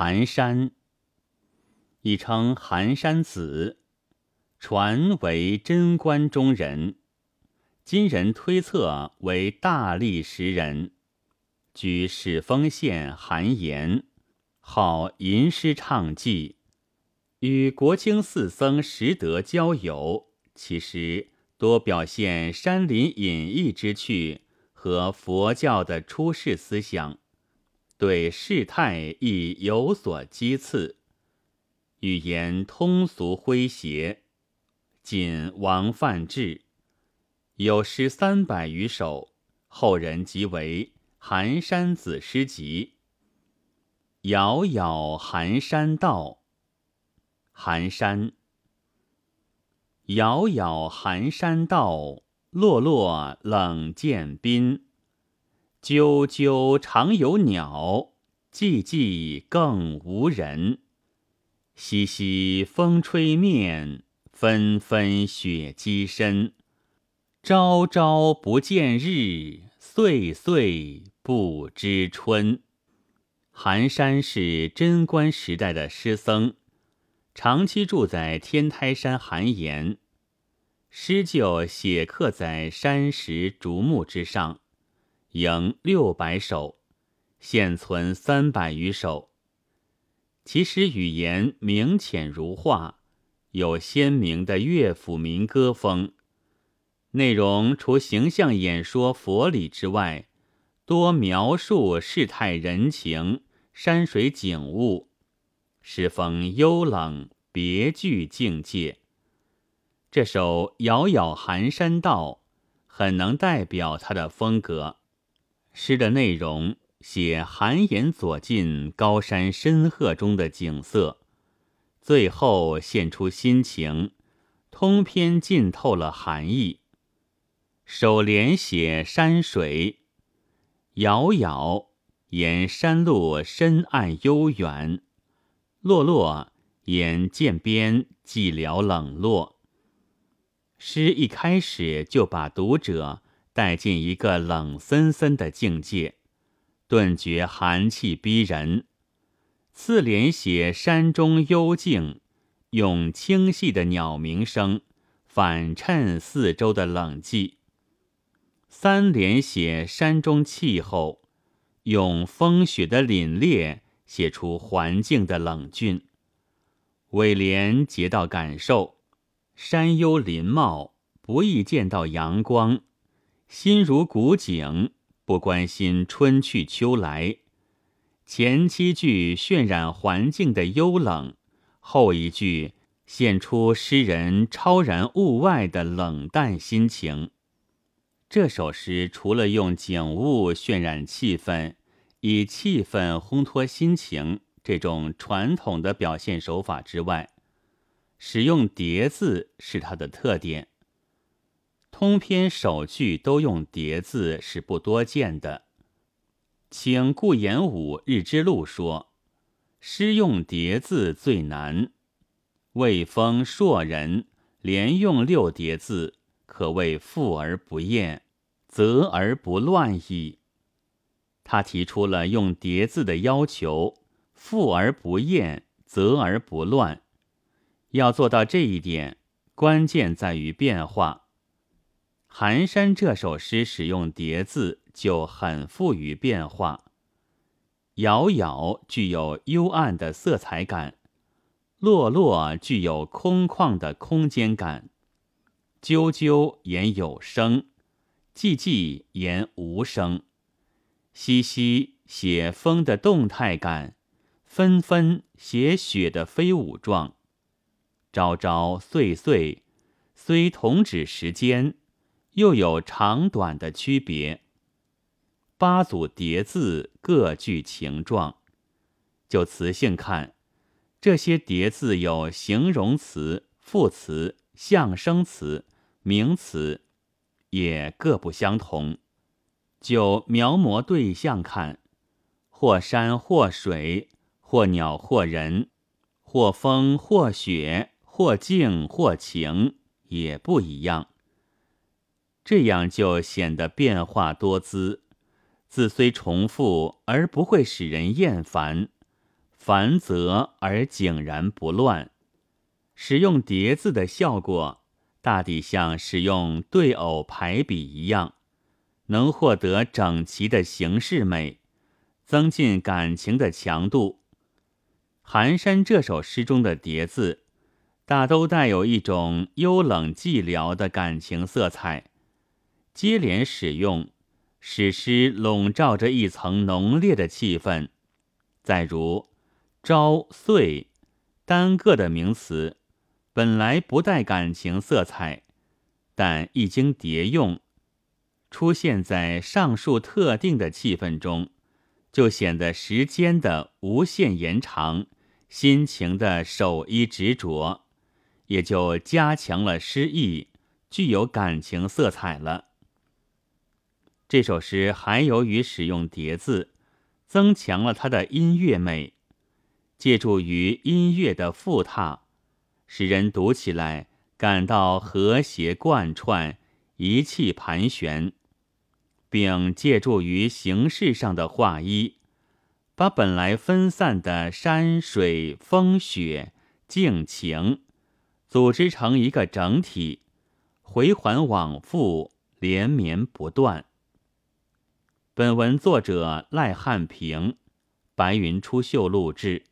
寒山，亦称寒山子，传为贞观中人，今人推测为大历时人，居始丰县寒岩，好吟诗唱记，与国清寺僧拾得交友，其实多表现山林隐逸之趣和佛教的出世思想。对事态亦有所讥刺，语言通俗诙谐。仅王范志有诗三百余首，后人即为《寒山子诗集》。遥遥寒山道，寒山。遥遥寒山道，落落冷涧滨。啾啾常有鸟，寂寂更无人。淅淅风吹面，纷纷雪积身。朝朝不见日，岁岁不知春。寒山是贞观时代的诗僧，长期住在天台山寒岩，诗就写刻在山石竹木之上。营六百首，现存三百余首。其实语言明浅如画，有鲜明的乐府民歌风。内容除形象演说佛理之外，多描述世态人情、山水景物，诗风幽冷，别具境界。这首《遥遥寒山道》很能代表他的风格。诗的内容写寒岩左近高山深壑中的景色，最后现出心情，通篇浸透了寒意。首联写山水，遥遥言山路深暗悠远，落落言涧边寂寥冷落。诗一开始就把读者。带进一个冷森森的境界，顿觉寒气逼人。次联写山中幽静，用清细的鸟鸣声反衬四周的冷寂。三联写山中气候，用风雪的凛冽写出环境的冷峻。尾联结到感受，山幽林茂，不易见到阳光。心如古井，不关心春去秋来。前七句渲染环境的幽冷，后一句现出诗人超然物外的冷淡心情。这首诗除了用景物渲染气氛，以气氛烘托心情这种传统的表现手法之外，使用叠字是它的特点。通篇首句都用叠字是不多见的，请顾炎武《日之录》说：“诗用叠字最难。”魏风硕人连用六叠字，可谓富而不厌，择而不乱矣。他提出了用叠字的要求：富而不厌，择而不乱。要做到这一点，关键在于变化。寒山这首诗使用叠字就很富于变化，遥遥具有幽暗的色彩感，落落具有空旷的空间感，啾啾言有声，寂寂言无声，淅淅写风的动态感，纷纷写雪的飞舞状，朝朝岁岁虽同指时间。又有长短的区别。八组叠字各具情状。就词性看，这些叠字有形容词、副词、象声词、名词，也各不相同。就描摹对象看，或山或水，或鸟或人，或风或雪，或静或情，也不一样。这样就显得变化多姿，字虽重复而不会使人厌烦，繁则而井然不乱。使用叠字的效果，大抵像使用对偶排比一样，能获得整齐的形式美，增进感情的强度。寒山这首诗中的叠字，大都带有一种幽冷寂寥的感情色彩，接连使用，使诗笼罩着一层浓烈的气氛。再如。朝岁，单个的名词，本来不带感情色彩，但一经叠用，出现在上述特定的气氛中，就显得时间的无限延长，心情的守一执着，也就加强了诗意，具有感情色彩了。这首诗还由于使用叠字，增强了它的音乐美。借助于音乐的复沓，使人读起来感到和谐贯穿、一气盘旋，并借助于形式上的画一，把本来分散的山水、风雪、境情，组织成一个整体，回环往复，连绵不断。本文作者赖汉平，白云出秀录制。